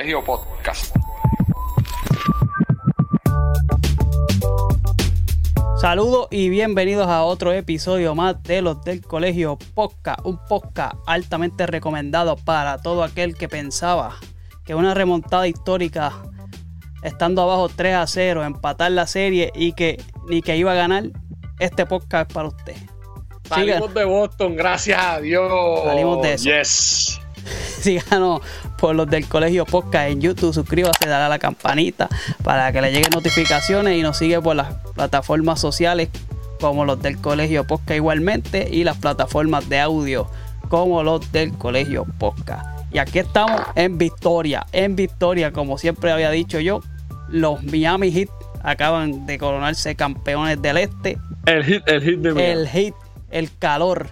del Colegio Podcast. Saludos y bienvenidos a otro episodio más de los del Colegio Podcast, un podcast altamente recomendado para todo aquel que pensaba que una remontada histórica estando abajo 3 a 0, empatar la serie y que ni que iba a ganar, este podcast es para usted. Salimos de Boston, gracias a Dios. Salimos de eso. Yes. Síganos por los del Colegio Podcast en YouTube, suscríbase, dale a la campanita para que le lleguen notificaciones y nos sigue por las plataformas sociales como los del Colegio Podcast igualmente y las plataformas de audio como los del Colegio Podcast. Y aquí estamos en Victoria, en Victoria, como siempre había dicho yo, los Miami Heat acaban de coronarse campeones del este. El hit, el hit de Miami. El Heat, el calor,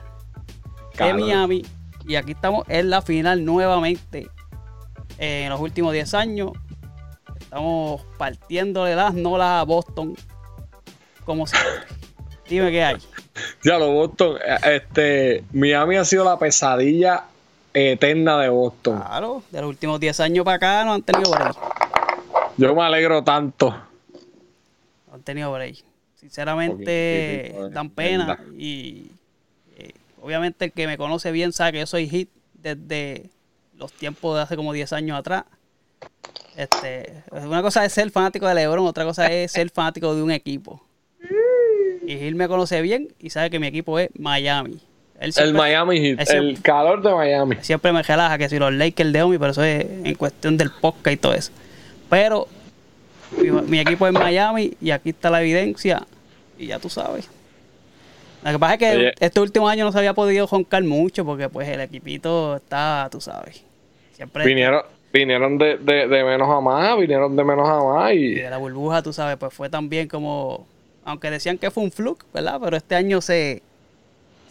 Calor. de Miami. Y aquí estamos en la final nuevamente. Eh, en los últimos 10 años. Estamos partiéndole las nolas a Boston. Como siempre. Dime qué hay. Ya lo Boston, eh, este, Miami ha sido la pesadilla eterna de Boston. Claro, de los últimos 10 años para acá no han tenido break. Yo me alegro tanto. No han tenido break. Sinceramente, Poquitito, dan pena. Y eh, obviamente el que me conoce bien sabe que yo soy hit desde los tiempos de hace como 10 años atrás. Este, una cosa es ser fanático de LeBron, otra cosa es ser fanático de un equipo. Y Gil me conoce bien y sabe que mi equipo es Miami. Él El Miami Heat, siempre- el calor de Miami. siempre me relaja que si los Lakers de Omi, pero eso es en cuestión del podcast y todo eso. Pero mi, mi equipo es Miami y aquí está la evidencia y ya tú sabes. Lo que pasa es que Oye. este último año no se había podido joncar mucho porque pues el equipito está, tú sabes. Siempre Vinieron, vinieron de, de, de menos a más, vinieron de menos a más y y de la burbuja, tú sabes, pues fue también como, aunque decían que fue un fluke, ¿verdad? Pero este año se,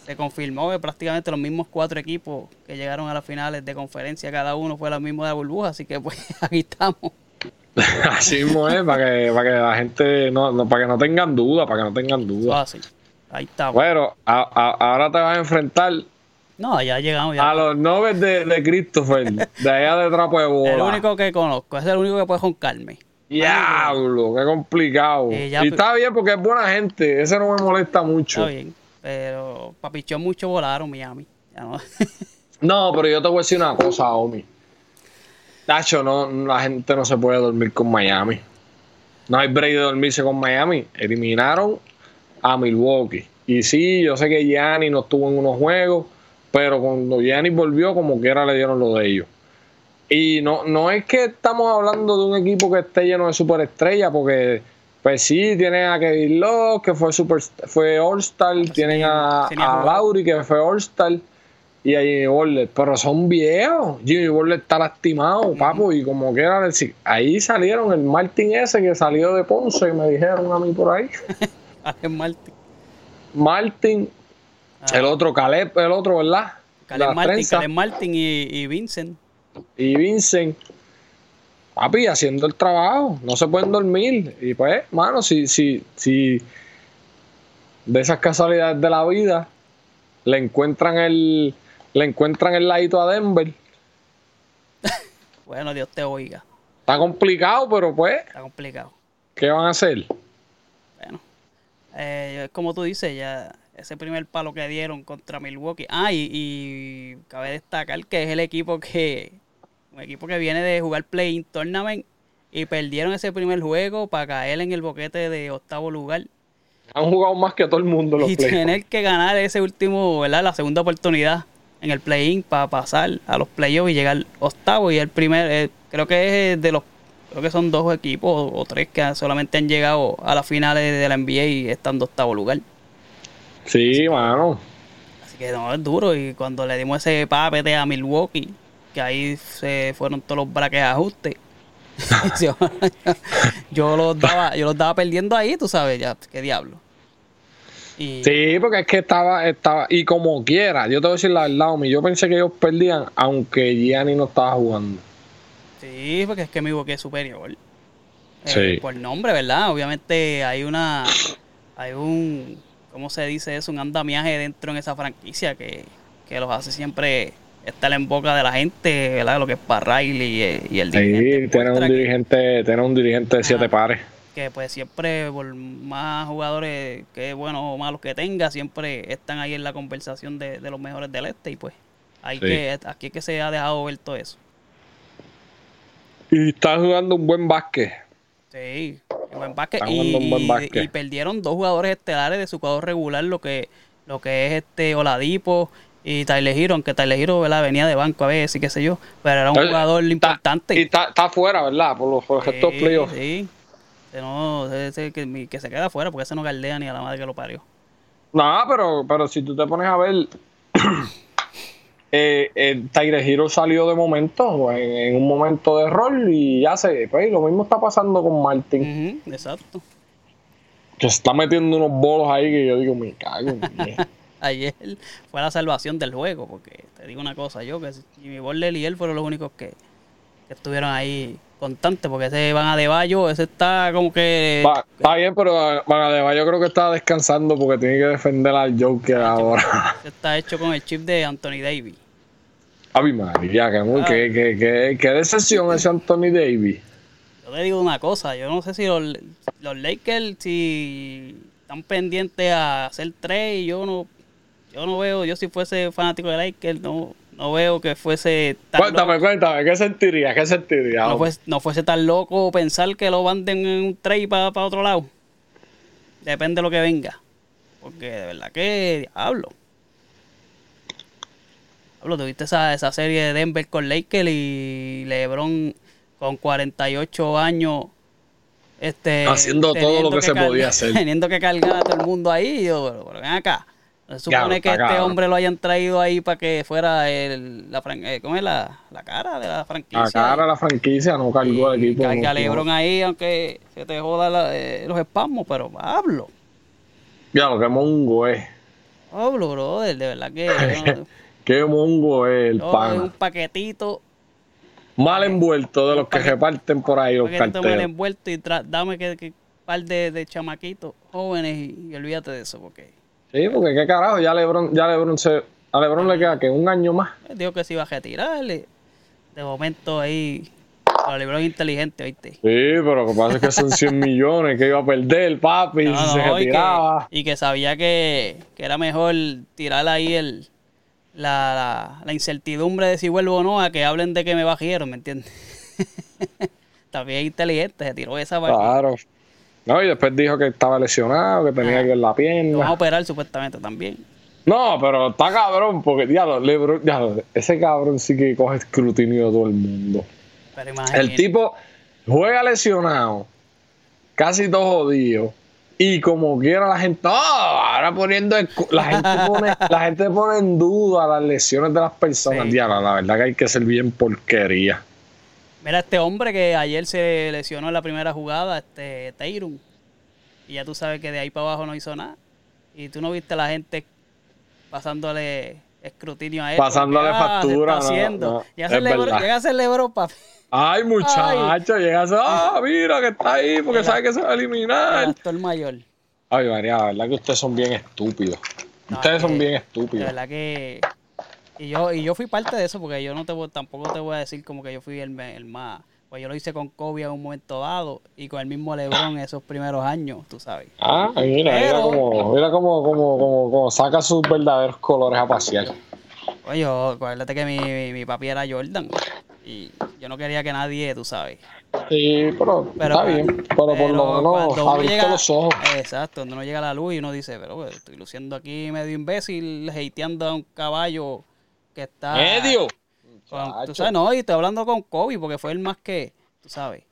se confirmó que prácticamente los mismos cuatro equipos que llegaron a las finales de conferencia, cada uno fue lo mismo de la burbuja, así que pues aquí estamos. así mismo es, para que, para que la gente, no, no- para que no tengan duda, para que no tengan duda. Fácil. Ahí estamos. Bueno, a- a- ahora te vas a enfrentar No, ya llegamos. Ya. a los noves de, de Christopher, de allá de Trapo de Bola. el único que conozco, es el único que puede joncarme. Diablo, qué complicado. Eh, ya, y está bien porque es buena gente, ese no me molesta mucho. Está bien, pero papichón mucho volaron Miami. Ya no. No, pero yo te voy a decir una cosa, Omi. Tacho, no, la gente no se puede dormir con Miami. No hay break de dormirse con Miami. Eliminaron a Milwaukee. Y sí, yo sé que Gianni no estuvo en unos juegos, pero cuando Gianni volvió, como quiera le dieron lo de ellos. Y no, no es que estamos hablando de un equipo que esté lleno de superestrellas, porque pues sí, tienen a Kevin Love, que fue super, fue All-Star, tienen a, a. Lauri, que fue All-Star, y a Jimmy Butler, pero son viejos. Jimmy Butler está lastimado, papo, y como quiera decir, ahí salieron el Martin ese que salió de Ponce, me dijeron a mí por ahí. Alex Martin. Martin, el otro Caleb, el otro, ¿verdad? Ah. Caleb Martin. Caleb Martin y, y Vincent. y Vincent, papi, haciendo el trabajo, no se pueden dormir. Y pues, mano, si, si, si de esas casualidades de la vida le encuentran el, le encuentran el ladito a Denver, Bueno, Dios te oiga. está complicado, pero pues, Está complicado. ¿qué van a hacer? Bueno, eh, como tú dices, ya ese primer palo que dieron contra Milwaukee. Ah, y, y cabe destacar que es el equipo que, un equipo que viene de jugar Play-In Tournament y perdieron ese primer juego para caer en el boquete de octavo lugar Han jugado más que todo el mundo los y tener que ganar ese último, ¿verdad? La segunda oportunidad en el Play-In para pasar a los playoffs y llegar octavo y el primer, eh, creo que es de los Creo que son dos equipos o, o tres que solamente han llegado a las finales de la NBA y están de octavo lugar. Sí, mano. Así que no, es duro. Y cuando le dimos ese papete a Milwaukee, que ahí se fueron todos los braques ajustes. yo, yo los daba, yo los daba perdiendo ahí, tú sabes, ya, qué diablo. Y Sí, porque es que estaba, estaba, y como quiera, yo te voy a decir la verdad, Omi, yo pensé que ellos perdían, aunque Gianni no estaba jugando. sí, porque es que Milwaukee es superior. Eh, Sí. Por nombre, ¿verdad? Obviamente hay una, hay un, ¿cómo se dice eso? Un andamiaje dentro en esa franquicia que, que los hace siempre estar en boca de la gente, ¿verdad? Lo que es para Riley y, y el Sí, dirigente tiene un que- dirigente, tiene un dirigente de siete Ah. pares. que pues siempre por más jugadores que buenos o malos que tenga, siempre están ahí en la conversación de, de los mejores del este y pues hay Sí. que aquí es que se ha dejado ver todo eso. Y está jugando un buen básquet. Sí, buen básquet. Y, un buen básquet. y perdieron dos jugadores estelares de su cuadro regular, lo que lo que es este Oladipo y Tyler Hero, aunque Tyler Hero ¿verdad? venía de banco a veces y qué sé yo, pero era un jugador está- importante. Y está, está afuera, ¿verdad? Por los, por los estos Sí, playoffs. sí. Que, no, ese- que, que se queda afuera porque ese no galdea ni a la madre que lo parió. No, pero, pero si tú te pones a ver, eh, eh, Tyre Hero salió de momento, en, en un momento de rol, y ya se, pues, lo mismo está pasando con Martin, exacto. que está metiendo unos bolos ahí que yo digo, me cago en. Ayer fue la salvación del juego, porque te digo una cosa, yo que Jimmy Butler y él fueron los únicos que, que estuvieron ahí constantes, porque ese van a de Bayo, ese está como que Va- está bien, pero Van yo creo que está descansando porque tiene que defender al Joker ahora. ese está hecho con el chip de Anthony Davis. Ave María, que, Ah. que, que, que, que decepción ese Anthony Davis. Yo te digo una cosa, yo no sé si los, los Lakers si están pendientes a hacer tres, yo no, yo no veo, yo si fuese fanático de Lakers, no, no veo que fuese tan Cuéntame, loco, cuéntame, ¿qué sentiría? ¿Qué sentiría? no, fuese, no fuese tan loco pensar que lo manden en un trade para otro lado. Depende de lo que venga. Porque de verdad que diablo. Diablo, tuviste esa, esa serie de Denver con Lakers y LeBron con 48 años este Haciendo todo lo que se podía hacer. Teniendo que cargar a todo el mundo ahí. Yo, pero, pero ven acá. Se supone que este hombre lo hayan traído ahí para que fuera el, la, eh, ¿cómo es la, la cara de la franquicia? La cara de la franquicia no cargó Y equipo. carga LeBron ahí, aunque se te joda la- eh, los espasmos, pero Pablo, Ya, lo que mongo es. Pablo, brother, de verdad que Qué mongo es el pan. un paquetito, Mal envuelto de los que reparten por ahí los paquetito mal envuelto y dame que, que par de, de chamaquitos jóvenes y, y olvídate de eso, porque Sí, porque qué carajo, ya Lebron, ya Lebron se. A Lebron le queda que un año más. dijo que se iba a retirar. y De momento ahí, para LeBron inteligente, ¿viste? Sí, pero lo que pasa es que son 100 millones que iba a perder, papi, No, si se no, y, que, retiraba. y que sabía que, que era mejor tirar ahí el, la, la, la incertidumbre de si vuelvo o no a que hablen de que me bajieron, ¿me entiendes? También inteligente, se tiró esa Claro. No, y después dijo que estaba lesionado, que tenía Ah. que en la Lo van a pierna. operar supuestamente también. No, pero está cabrón, porque diablo, Lebron, diablo, ese cabrón sí que coge escrutinio de todo el mundo. Pero imagínate. El tipo juega lesionado, casi todo jodido. Y como quiera la gente, ¡oh! ahora poniendo excu- la gente pone, la gente pone en duda las lesiones de las personas. Sí. Diablo, la verdad que hay que ser bien porquería. Mira, este hombre que ayer se lesionó en la primera jugada, este Tayrun. Y ya tú sabes que de ahí para abajo no hizo nada. Y tú no viste a la gente pasándole escrutinio a él. Pasándole porque, ah, se factura, está no, haciendo. no, llega, a ser llega ser Lebron, papi. Ay, muchacho, llegas a, ah, mira que está ahí, porque El- sabe que se va a El eliminar. actor mayor. Ay, María, la verdad que ustedes son bien estúpidos. No, Ustedes es son bien estúpidos. verdad que. Y yo, y yo fui parte de eso, porque yo no te voy- tampoco te voy a decir como que yo fui el, el más. Pues yo lo hice con Kobe en un momento dado y con el mismo LeBron esos primeros años, tú sabes. Ah, mira, mira Pero- cómo, mira cómo, cómo, cómo, cómo saca sus verdaderos colores a pasear. Oye, yo, acuérdate que mi, mi, mi papi era Jordan y yo no quería que nadie, tú sabes. Sí, pero, Pero, está bien. Pero, por pero lo menos abriste llega- los ojos. Exacto, cuando uno llega a la luz y uno dice, pero pues, estoy luciendo aquí medio imbécil, hateando a un caballo que está... ¡Medio! Con- tú sabes, no, y estoy hablando con Kobe porque fue el más que, tú sabes.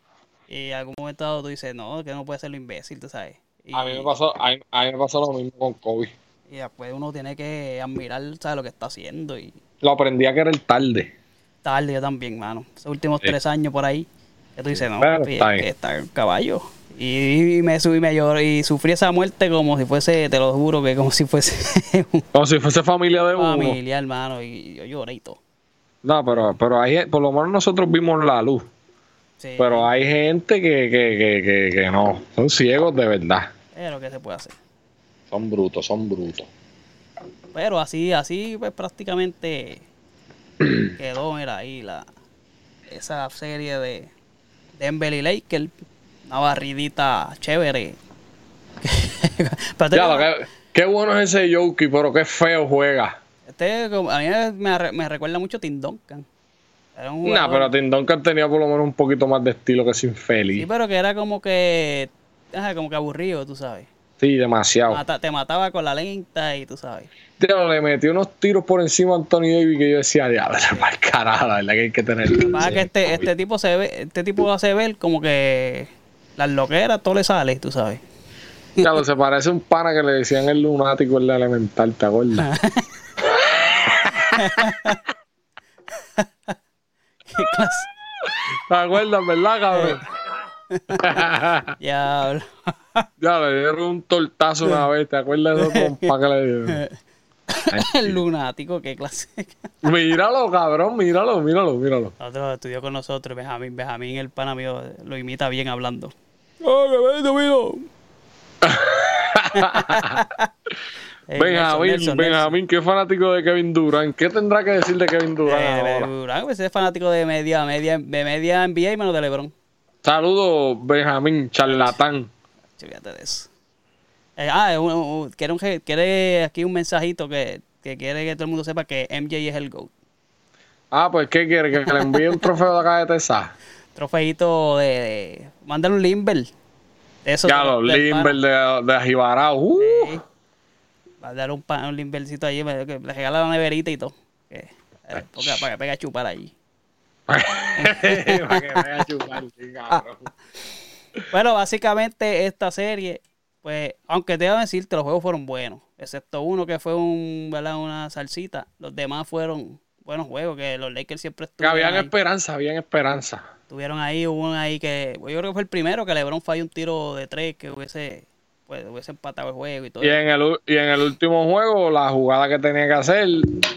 Y en algún momento dado tú dices, no, que no puede ser lo imbécil, tú sabes. Y, A mí me pasó, a mí, a mí me pasó lo mismo con Kobe. y después uno tiene que admirar, ¿sabes? Lo que está haciendo y Lo aprendí a querer tarde. tarde yo también, mano. Esos últimos Sí. tres años por ahí, que tú dices, no, Pero papi, está es bien. que está el caballo. Y, y me subí, me lloré y sufrí esa muerte como si fuese, te lo juro, que como si fuese un Como si fuese familia de uno. familia, hermano, y yo lloré y todo. No, pero, pero hay, por lo menos nosotros vimos la luz. Sí, Pero hay gente que, que, que, que, que no. Son ciegos de verdad. pero ¿qué se puede hacer? Son brutos, son brutos. Pero así, así, pues prácticamente quedó, mira, ahí la, esa serie de Denver y Lakers. Una barridita chévere. Pero Ya, lo que- qué bueno es ese Yoki, pero qué feo juega. este, a mí me, re- me recuerda mucho a Tim Duncan. Era un Nah, pero Tim Duncan tenía por lo menos un poquito más de estilo que ese Sí, infeliz. pero que era como que. ajá, como que aburrido, tú sabes. Sí, demasiado. Mata- te mataba con la lenta y tú sabes. Tío, le metió unos tiros por encima a Anthony Davis que yo decía, diablo, para el carajo, la verdad que hay que tener. Pasa que este, este tipo se ve, este tipo hace ver como que las loqueras todo le sale, tú sabes. Diablo, se parece un pana que le decían el lunático en la elemental, ¿te acuerdas? Qué clase. ¿Te acuerdas, verdad, cabrón? Diablo. ya, le dieron un tortazo una vez, ¿te acuerdas de eso, compa, que le dieron? El lunático, qué clase. Míralo, cabrón, míralo, míralo, míralo. Otro estudió con nosotros, Benjamín. Benjamín, el pana mío, lo imita bien hablando. ¡Oh, qué mío! Eh, Benjamín, Nelson, Nelson, Benjamín, qué fanático de Kevin Durant. ¿Qué tendrá que decir de Kevin Durant Eh, de? Durant, pues es fanático de media, media, de media NBA y menos de LeBron. Saludos, Benjamín, charlatán. Fíjate de eso. Eh, ah, es un- un- quiere, un quiere aquí un mensajito que, que quiere que todo el mundo sepa que MJ es el GOAT. Ah, pues, ¿qué quiere? ¿Que le envíe un trofeo de acá de Texas? Trofeito de, de mándale un Limber. Eso Ya, de- los del Limber de, de Ajibarao. Uh. Sí. Va a dar un, pa- un Limbercito allí, me- que le regala la neverita y todo. Que, eh, porque- para que pegue a chupar allí. Para que vaya a chupar, sí, cabrón. Bueno, básicamente esta serie, pues, aunque te voy a decirte, los juegos fueron buenos. Excepto uno que fue un, ¿verdad? una salsita. Los demás fueron buenos juegos, que los Lakers siempre Que estuvieron habían ahí. esperanza, habían esperanza. Tuvieron ahí, hubo uno ahí que, pues, yo creo que fue el primero que LeBron falló un tiro de tres que hubiese, pues, hubiese empatado el juego y todo. Y en, el, y en el último juego, la jugada que tenía que hacer,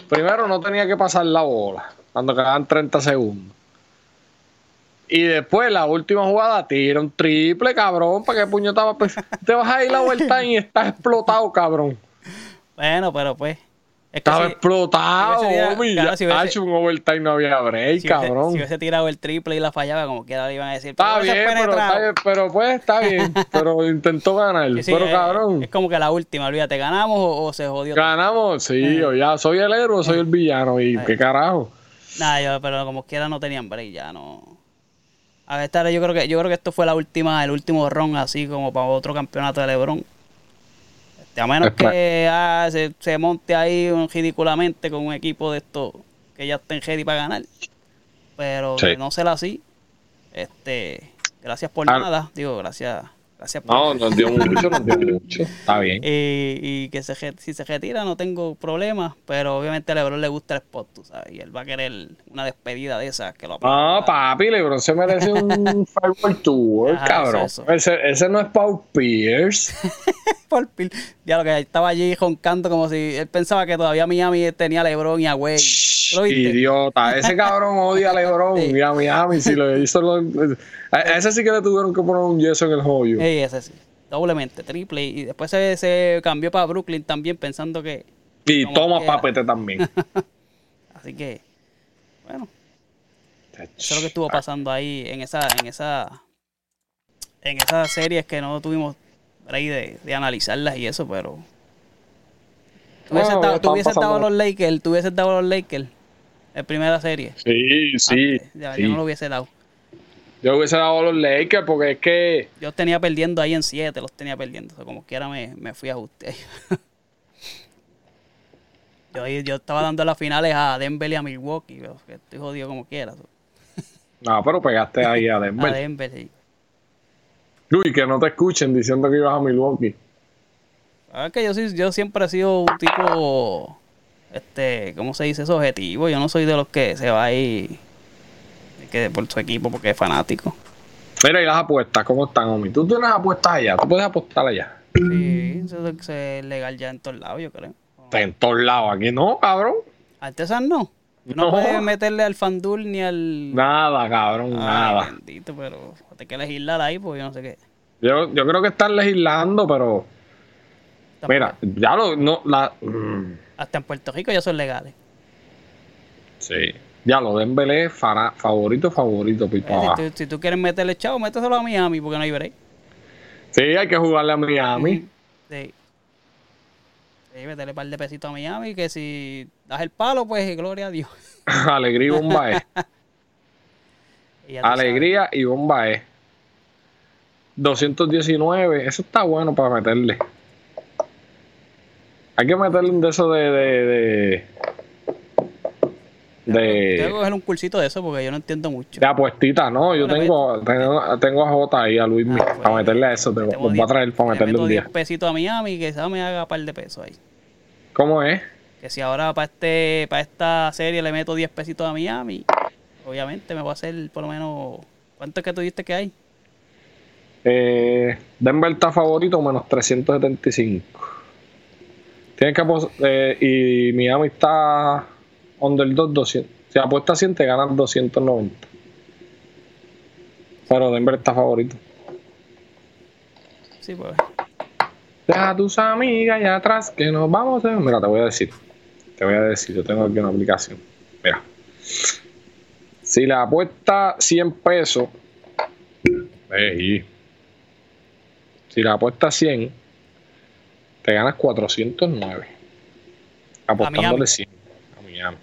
primero no tenía que pasar la bola, cuando quedaban 30 segundos. Y después, la última jugada, tira un triple, cabrón, para que puñetaba. Pues, te vas a ir la vuelta y estás explotado, cabrón. Bueno, pero pues. Es que Estaba si- explotado, homie. claro, si hubiese- Hacho, un overtime no había break, si hubiese, cabrón. si hubiese tirado el triple y la fallaba, como quiera le iban a decir. Está "Pero hubiese bien, pero, penetrado". está bien, pero pues está bien. Pero intentó ganar. Sí, pero es- cabrón, Es como que la última, olvídate, ¿ganamos o, o se jodió? ganamos. Sí, yo ya soy el héroe, soy el villano. ¿Y qué carajo? Nada, yo, pero como quiera no tenían break, ya no. A ver, esta, yo creo que yo creo que esto fue la última, el último ron así como para otro campeonato de LeBron. Este, a menos que ah, se, se monte ahí ridículamente con un equipo de estos que ya estén ready para ganar. Pero Sí. no ser así, este, gracias por Ah. nada, digo, gracias, gracias por No, nos dio mucho, nos dio mucho. Está bien. y, y que se, si se retira no tengo problema, pero obviamente a LeBron le gusta el spot, tú sabes, y él va a querer una despedida de esas que lo No, aplauda. papi, LeBron se merece un Fireball Tour, Ajá, cabrón. eso, eso. Ese, ese no es Paul Pierce. Por pil- Ya lo que estaba allí roncando como si él pensaba que todavía Miami tenía a LeBron y a Wade. Idiota. Ese cabrón odia a LeBron Sí. y a Miami. Si lo hizo, lo- a a ese sí que le tuvieron que poner un yeso en el hoyo. Ey, ese sí. Doblemente, triple. Y después se, se cambió para Brooklyn también pensando que... y toma papete también. Así que, bueno, eso es lo que estuvo pasando ahí en esa, en esa, en esas series que no tuvimos break de, de analizarlas y eso, pero tú hubieses dado, hubieses dado a los Lakers, tú hubieses dado a los Lakers en primera serie. Sí, sí. Ya, sí. Yo no lo hubiese dado. Yo hubiese dado a los Lakers porque es que. Yo tenía perdiendo ahí en 7, los tenía perdiendo. O sea, como quiera me, me fui a ajuste. yo, ahí- yo estaba dando las finales a Denver y a Milwaukee, pero que estoy jodido como quiera. No, pero pegaste ahí a A Denver. Denver, sí. Uy, que no te escuchen diciendo que ibas a Milwaukee. Es que yo, yo siempre he sido un tipo, este, ¿cómo se dice eso? Objetivo. Yo no soy de los que se va ahí que por su equipo porque es fanático. Mira, y las apuestas, ¿cómo están, Omi? Tú tienes apuestas allá, tú puedes apostar allá. Sí, eso es eso es legal ya en todos lados, yo creo. Está en todos lados, aquí no, cabrón. Artesan no. No, No. puedes meterle al Fandul ni al... Nada, cabrón, Ay, nada. bendito, pero hay que legislar ahí porque yo no sé qué. Yo, yo creo que están legislando, pero. Mira, ya lo. No, la, mm, Hasta en Puerto Rico ya son legales. Sí. Ya lo Denver es favorito, favorito, pipa Eh, abajo. si, tú, si tú quieres meterle chavo, méteselo a Miami porque no hay break. Sí, hay que jugarle a Miami. Sí. Sí, meterle un par de pesitos a Miami, que si das el palo, pues gloria a Dios. Alegría y bomba es. Tú sabes. Alegría y bomba es. 219, eso está bueno para meterle. Hay que meterle un de eso de. de. de, Tengo que de, coger un cursito de eso porque yo no entiendo mucho. de apuestita, ¿no? Yo tengo, tengo, tengo a J ahí, a Luis, Ah, pues, para meterle a eso. Te, voy a 10 traer para le meterle un 10 día. pesitos a Miami que esa me haga un par de pesos ahí. ¿Cómo es? Que si ahora para este para esta serie le meto 10 pesitos a Miami, obviamente me voy a hacer por lo menos... ¿Cuánto es que tú dijiste que hay? Eh, Denver está favorito menos 375. Tienes que eh, y Miami está underdog 200. Si apuestas 100 te ganan 290. Pero Denver está favorito. Sí, pues. Deja a tus amigas allá atrás que nos vamos a... Mira, te voy a decir. Te voy a decir, yo tengo aquí una aplicación. Mira. Si la apuesta 100 pesos... Ey. Si la apuesta 100, te ganas 409. Apostándole Miami. 100 a Miami.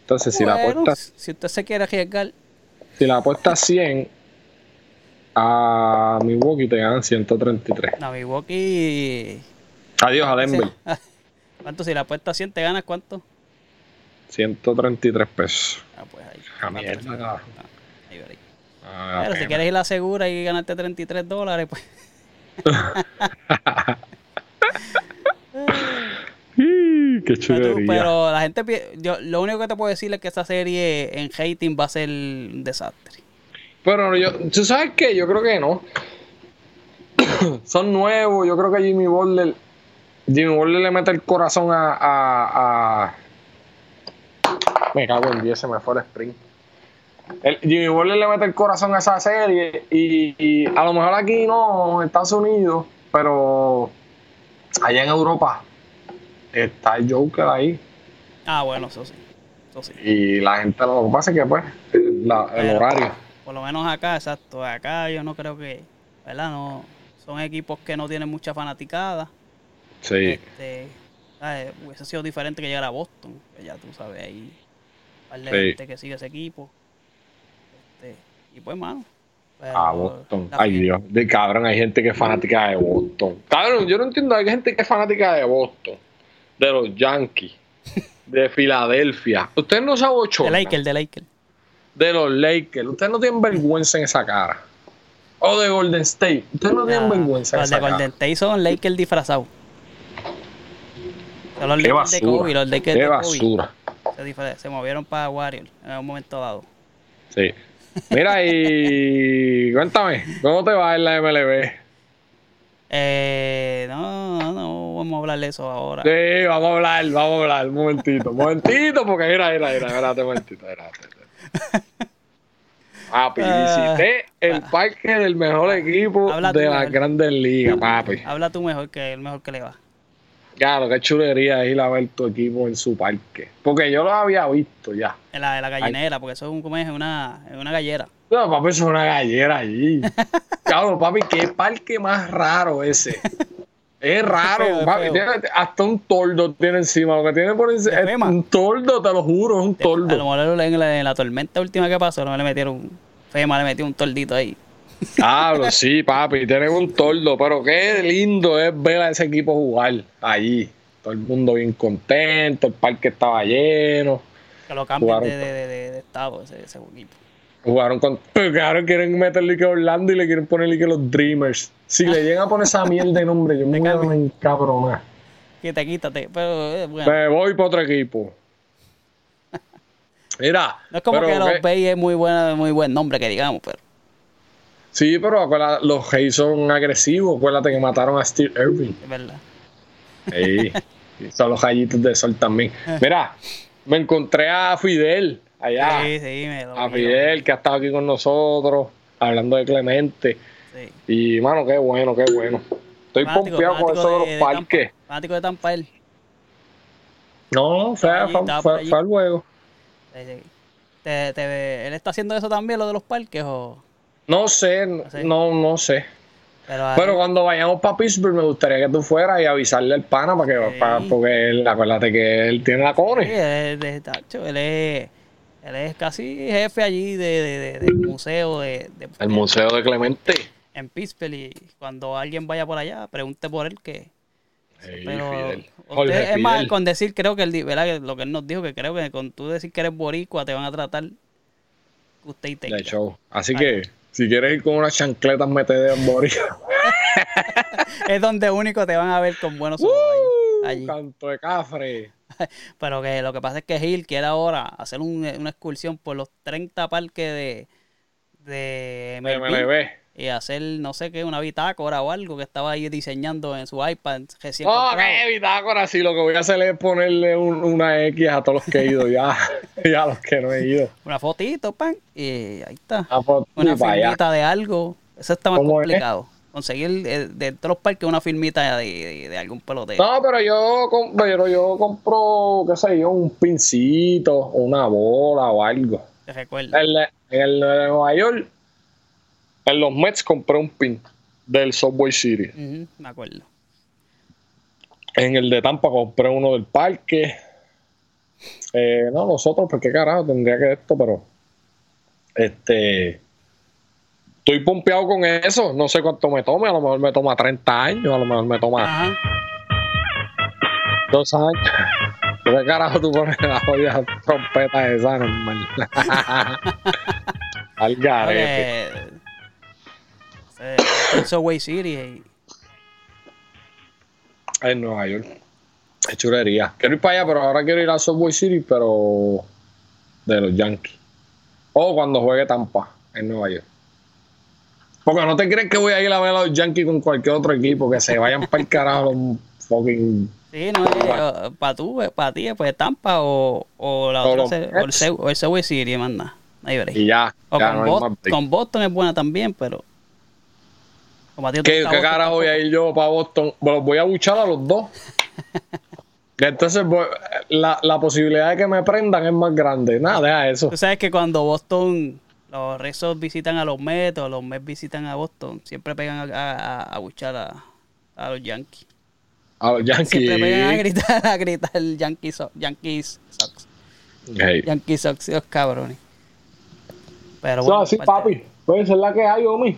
Entonces, si la Bueno, apuesta si usted se quiere arriesgar, si la apuesta 100 a Milwaukee te ganan 133. no, Milwaukee... Adiós a Denver. ¿Cuánto? Si la apuesta 100 te ganas, ¿cuánto? 133 pesos. Ah, pues ahí. Ah, mierda, cabrón. Ahí. Ah, Pero si quieres ir a la segura y ganarte 33 dólares, pues. Qué chulería. pero la gente. Yo, lo único que te puedo decir es que esta serie en hating va a ser un desastre. Pero yo, ¿tú sabes qué? Yo creo que no. Son nuevos. Yo creo que Jimmy Butler. Jimmy Butler le mete el corazón a. a, a- Me cago en 10, se me fue el sprint. El, Jimmy Butler le mete el corazón a esa serie. Y, y a lo mejor aquí no, en Estados Unidos. Pero allá en Europa está el Joker ahí. Ah, bueno, eso sí. Eso sí. Y la gente lo que pasa es que, pues, la- el horario. Por lo menos acá, exacto. Acá yo no creo que. ¿Verdad? No. Son equipos que no tienen mucha fanaticada. Sí. Este, ¿sabes? Hubiese sido diferente que llegara a Boston. Que ya tú sabes, ahí. Un par de Sí. gente que sigue ese equipo. Este, y pues, mano. pero A Boston. Ay, Dios. De cabrón, hay gente que es fanática de Boston. Cabrón, yo no entiendo. Hay gente que es fanática de Boston. De los Yankees. De Filadelfia. Ustedes no saben ocho. De Lakers, de Lakers. De los Lakers. Ustedes no tienen vergüenza en esa cara. O de Golden State. Ustedes no tienen Ah, vergüenza en Los de esa cara. Golden State son Lakers disfrazados. Son los Qué Lakers de Kobe, basura. los Lakers Qué de Kobe. basura. Se, difer- se movieron para Warrior en un momento dado. Sí. Mira, y cuéntame, ¿cómo te va en la MLB? Eh, no, no, no, vamos a hablar de eso ahora. Sí, vamos a hablar, vamos a hablar, un momentito, un momentito, porque mira, mira, mira, espérate un momentito, espérate. Papi, Ah, visité el parque del mejor equipo Habla tú, de las grandes ligas, papi. Habla tú mejor que el mejor que le va. Claro, qué chulería ir a ver tu equipo en su parque. Porque yo lo había visto ya. En la, en la gallinera, porque eso es un, ¿cómo es? Una, es una gallera. No, papi, eso es una gallera allí. Claro, papi, qué parque más raro ese. Es raro, feo, es papi. feo. Tiene- hasta un tordo tiene encima. Lo que tiene por encima ¿De es un tordo, te lo juro, es un A lo tordo. mejor en la, en la tormenta última que pasó, no le metieron, FEMA le metió un tordito ahí. Claro, sí, papi, tienen un tordo. Pero qué lindo es ver a ese equipo jugar allí. Todo el mundo bien contento, el parque estaba lleno. Que lo de, de, de- de estado ese, ese equipo. Jugaron con. Pero claro, quieren meterle que Orlando y le quieren ponerle que los Dreamers. Si le llegan a poner esa mierda de nombre, yo me voy a cambian. encabronar. Quítate, quítate. Pero eh, bueno, Me voy para otro equipo. Mira. no es como que los que- Bay es muy, buena, muy buen nombre que digamos, pero Sí, pero acuérdate, los Hayes son agresivos. Acuérdate que mataron a Steve Irving. es verdad. Sí. Y son los rayitos de sol también. Mira, me encontré a Fidel allá. Sí, sí, me lo a Fidel, que ha estado aquí con nosotros, hablando de Clemente. Sí. Y, mano, qué bueno, qué bueno. Estoy Fanático- pompeado con eso de los de- parques. Tampa. Fanático de Tampa él. No, fue, Allí, fue, al juego. Eh, te- te- ¿Él está haciendo eso también, lo de los parques? O, No sé, no, no sé. pero ahí- Pero cuando vayamos para Pittsburgh me gustaría que tú fueras y avisarle al pana para que Sí. para- porque él, acuérdate que él tiene la Sí, cone. él, es de- tacho, él es, él es casi jefe allí de, de- de- del museo de, de- El Museo de Clemente. en Pittsburgh y cuando alguien vaya por allá, pregunte por él que... Pero Fidel. usted- Jorge es más, Fidel. con decir, creo que él, ¿verdad? Lo que él nos dijo, que creo que con tú decir que eres boricua te van a tratar usted y. De show. Así que, si quieres ir con unas chancletas metedeos en Boricua. Es donde único te van a ver con buenos ojos. Allí. Canto de cafre. Pero que lo que pasa es que Gil quiere ahora hacer un- una excursión por los 30 parques de, de MLB y hacer, no sé qué, una bitácora o algo que estaba ahí diseñando en su iPad recién comprado. que bitácora, sí, lo que voy a hacer es ponerle un- una X a todos los que he ido ya. y a los que no he ido. Una fotito, pan, y ahí está. Una allá. firmita de algo. Eso está más ¿Cómo es? Conseguir eh, de todos los parques una firmita de, de- de algún pelotero. No, pero yo, pero yo compro, qué sé yo, un pincito, una bola o algo. Te recuerda. En, la- en el de Nueva York, en los Mets compré un pin del Subway City. Me acuerdo. En el de Tampa compré uno del parque. Eh, no, nosotros, qué carajo tendría que esto, pero este estoy pompeado con eso. No sé cuánto me tome, a lo mejor me toma 30 años, a lo mejor me toma Ajá. dos años. ¿Por ¿Qué carajo tú pones la jodida trompeta esa normal? Al garete. Eh, Subway City. En Nueva York. Es chulería. Quiero ir para allá, pero ahora quiero ir a Subway City, pero de los Yankees. O cuando juegue Tampa en Nueva York. Porque no te crees que voy a ir a ver a los Yankees con cualquier otro equipo, que se vayan para el carajo los fucking. Sí, no es para tú, para ti, pues Tampa o, o la O otra, o el. Sub- o el Subway City, manda. Ahí veré. Y ya. O ya con, no hay Bos- más break. con Boston es buena también, pero. ¿Qué, Boston carajo voy a ir yo para Boston? Los voy a buchar a los dos. Entonces, voy- la, la posibilidad de que me prendan es más grande. Nada, deja eso. Tú sabes que cuando Boston, los Red Sox visitan a los Mets o los Mets visitan a Boston, siempre pegan a, a, a buchar a, a los Yankees. A los Yankees. Siempre pegan a gritar, a gritar Yankees, So- Yankees Sox. Hey. Yankees Sox, los cabrones. Pero bueno, así, parte- papi. Puede ser la que hay, Omi.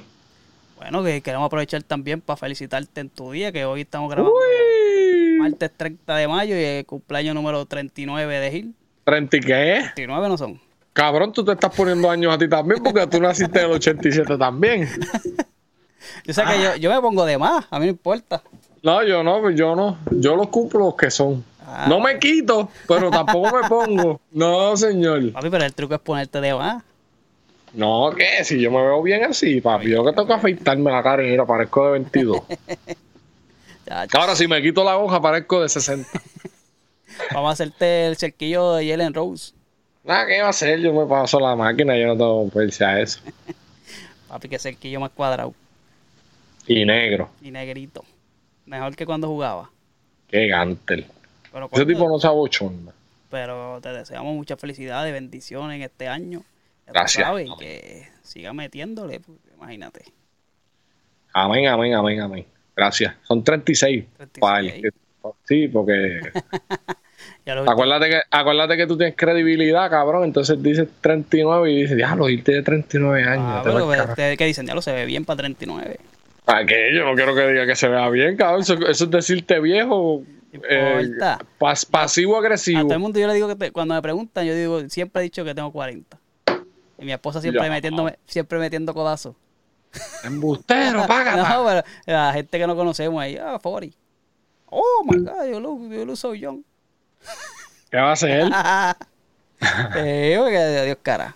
Bueno, que queremos aprovechar también para felicitarte en tu día, que hoy estamos grabando Uy. martes 30 de mayo y el cumpleaños número 39 de Gil. ¿30 y qué? 39 no son. Cabrón, tú te estás poniendo años a ti también porque tú naciste en el 87 también. Yo sé que yo, yo me pongo de más, a mí no importa. No, yo no, pues yo no. Yo los cumplo los que son. Ah. No me quito, pero tampoco me pongo. No, señor. Papi, pero el truco es ponerte de más. No, ¿qué? Si yo me veo bien así, papi. Yo que tengo que afeitarme la cara y mira, parezco de 22. Ya, Ahora, si me quito la hoja, parezco de 60. Vamos a hacerte el cerquillo de Jalen Rose. Nada, ¿qué va a hacer? Yo me paso la máquina, yo no tengo que a eso. Papi, que cerquillo más cuadrado Y negro. y negrito. Mejor que cuando jugaba. Qué gantel. Pero, Ese tipo no se abochona. pero te deseamos mucha felicidad y bendiciones en este año. Ya Gracias. sabes, que siga metiéndole, pues, imagínate. Amén, amén, amén, amén. Gracias. Son 36. 36. para él. Sí, porque acuérdate que, acuérdate que tú tienes credibilidad, cabrón. Entonces dices 39 y dices, diablo, irte de 39 años. Ah, pero el carajo". ustedes que dicen, ya lo se ve bien para 39. ¿Para qué? Yo no quiero que diga que se vea bien, cabrón. Eso, eso es decirte viejo. eh, pas- pasivo A todo el mundo yo le digo que te- cuando me preguntan, yo digo, siempre he dicho que tengo 40. Y mi esposa siempre Ya. metiéndome, siempre metiendo codazos. Embustero, págata. No, pero la gente que no conocemos ahí, ah, 40. Oh my god, yo look, you look so young. ¿Qué va a hacer? eh, porque adiós cara.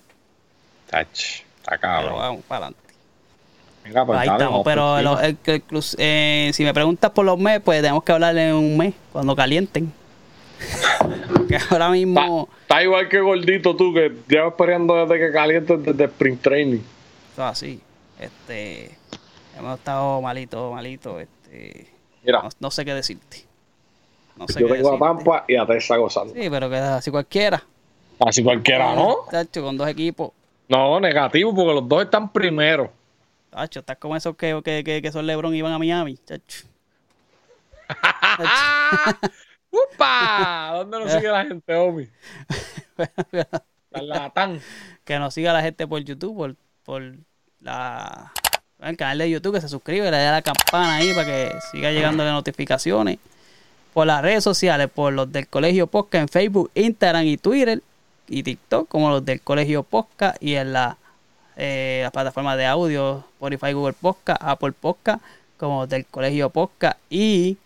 Tach, está Pero cabrón. vamos, para adelante. Venga, pues Ahí dale, estamos, pero lo- el eh, si me preguntas por los meses, pues tenemos que hablar en un mes, cuando calienten. que ahora mismo, Está, está igual que gordito tú, que llevas esperando desde que calientes desde Spring Training. eso así, este, hemos estado malito, malito, este, Mira, no, no sé qué decirte. No sé yo qué vengo a. Tampa y a Tessa gozando. Sí, pero que así cualquiera. Así cualquiera, ¿no? Tacho, con dos equipos. No, negativo, porque los dos están primero. Tacho, estás como esos que, que, que, que son LeBron y iban a Miami. Tacho. ¡Upa! ¿Dónde nos sigue la gente, Omi? Latán. que nos siga la gente por YouTube, por, por la, el canal de YouTube, que se suscribe, le dé la campana ahí para que siga llegando las notificaciones. Por las redes sociales, por los del Colegio Posca en Facebook, Instagram y Twitter y TikTok, como los del Colegio Posca y en la, eh, las plataformas de audio, Spotify, Google Posca, Apple Posca, como los del Colegio Posca y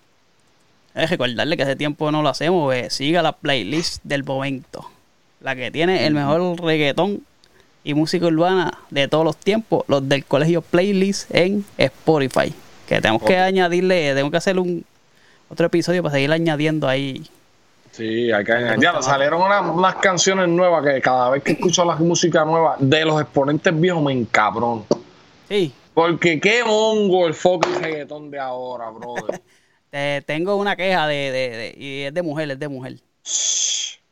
es recordarle que hace tiempo no lo hacemos, eh, siga la playlist del momento la que tiene el mejor reggaetón y música urbana de todos los tiempos, los del colegio playlist en Spotify. Que tenemos que añadirle, tengo que hacer un otro episodio para seguir añadiendo ahí. Sí, hay que añadir. Ya, salieron unas, unas canciones nuevas que cada vez que escucho la música nueva de los exponentes viejos me encabrón. Sí. Porque qué mongo el fucking reggaetón de ahora, brother. Te- tengo una queja de, de- de- y es de mujer, es de mujer.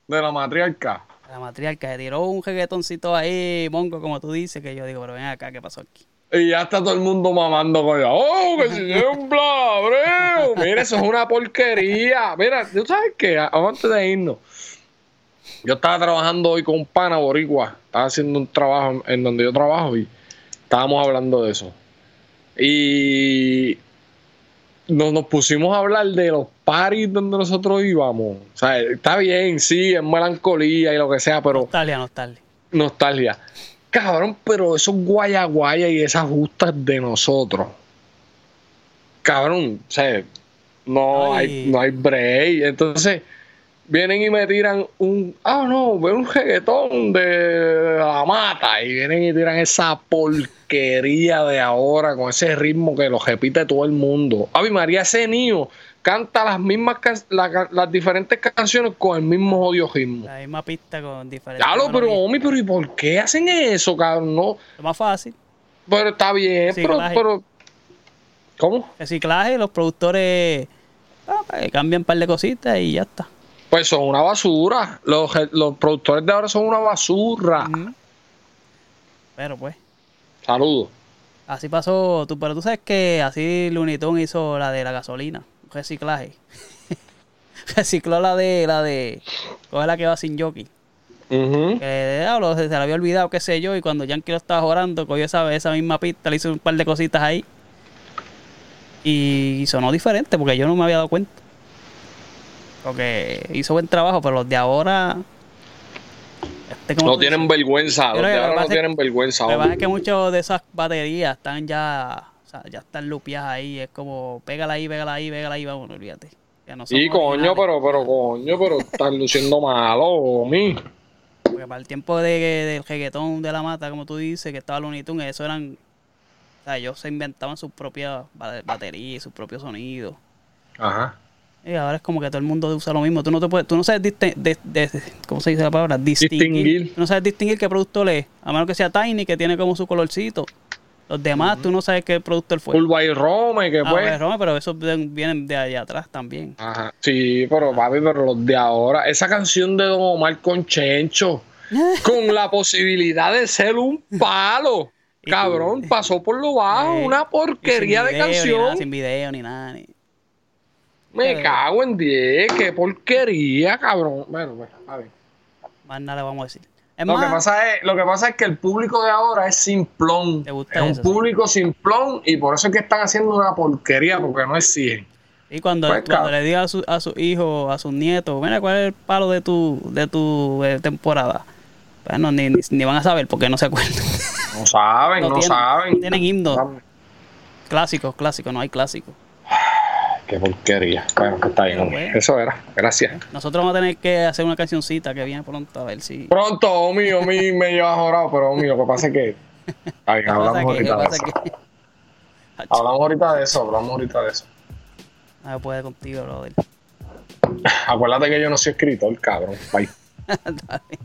de la matriarca. La matriarca se tiró un reggaetoncito ahí, mongo, como tú dices, que yo digo, pero ven acá, ¿qué pasó aquí? Y ya está todo el mundo mamando con ella. ¡Oh, que si es un blabreo! Mira, eso es una porquería. Mira, ¿tú sabes qué? Antes de irnos, yo estaba trabajando hoy con un pana boricua. Estaba haciendo un trabajo en- donde yo trabajo y estábamos hablando de eso. Y nos, nos pusimos a hablar de los paris donde nosotros íbamos. O sea, está bien, sí, es melancolía y lo que sea, pero Nostalgia, nostalgia. nostalgia. Cabrón, pero esos guaya guaya y esas justas de nosotros. Cabrón, o sea, no Ay. hay, no hay break. Entonces, vienen y me tiran un, ah, no, ve un reggaetón de la mata. Y vienen y tiran esa porquería de ahora con ese ritmo que lo repite todo el mundo. Avi María, ese niño canta las mismas can- la ca- las diferentes canciones con el mismo odio ritmo. La misma pista con diferentes. Claro, pero homie, pero ¿y por qué hacen eso, cabrón? No, Lo más fácil. pero está bien, pero, pero ¿cómo? Reciclaje, los productores ah, pues, cambian un par de cositas y ya está. Pues son una basura. Los, los productores de ahora son una basura. Pero pues, Saludos. así pasó. Tú, pero tú sabes que así Tunes hizo la de la gasolina, reciclaje. Recicló la de la de coge la que va sin jockey. Que diablo, se, se le había olvidado, qué sé yo, y cuando Yankee lo estaba orando, cogió esa, esa misma pista, le hizo un par de cositas ahí. Y sonó diferente, porque yo no me había dado cuenta. Porque hizo buen trabajo, pero los de ahora. este, No tienen vergüenza. Los de ahora no tienen vergüenza. Lo que pasa es que muchas de esas baterías están ya. O sea, ya están lupiadas ahí. Es como, pégala ahí, pégala ahí, pégala ahí, vamos, olvídate. Ya no Sí, coño, pero, pero, coño, pero están luciendo malo, homie. Porque para el tiempo de, del reggaetón de la mata, como tú dices, que estaba Looney Tunes, eso eran. O sea, ellos se inventaban sus propias ba- baterías, sus propios sonidos. Ajá. Y ahora es como que todo el mundo usa lo mismo. Tú no te puedes, tú no sabes de- de- ¿cómo se dice la palabra? Distinguir. Distinguir. Tú no sabes distinguir qué productor es. A menos que sea Tiny, que tiene como su colorcito. Los demás, tú no sabes qué productor fue. Urba y Rome, que Ah, pues. pues, Roma, pero esos vienen de allá atrás también. Ajá. Sí, pero papi, pero los de ahora. Esa canción de Don Omar con Chencho. con la posibilidad de ser un palo. Cabrón, tú- pasó por lo bajo, Eh, una porquería de nada, canción. sin video ni nada. ni- Me cago en 10, qué porquería, cabrón. Bueno, pues, a ver. Más nada vamos a decir. Es Lo que, pasa es, lo que pasa es que el público de ahora es simplón. ¿Te gusta es un eso, sí? público simplón y por eso es que están haciendo una porquería, porque no exigen. y cuando, pues, cuando le diga a su, a su hijo, a sus nietos, mira, ¿cuál es el palo de tu, de tu eh, temporada? Bueno, ni, ni, ni van a saber porque no se acuerdan. No saben, no, tienen, saben. tienen himnos. Clásicos, clásicos, no hay clásicos. Qué porquería. Bueno, que está bien, hombre. Eso era. Gracias. Nosotros vamos a tener que hacer una cancioncita que viene pronto a ver si. Pronto, Omi, Omi me lleva jorado, pero Omi, lo que pasa es que. ¿Qué hablamos ahorita de eso. Hablamos ahorita de eso, hablamos ahorita de eso. No se puede contigo, brother. Acuérdate que yo no soy escritor, cabrón. Bye. Dale.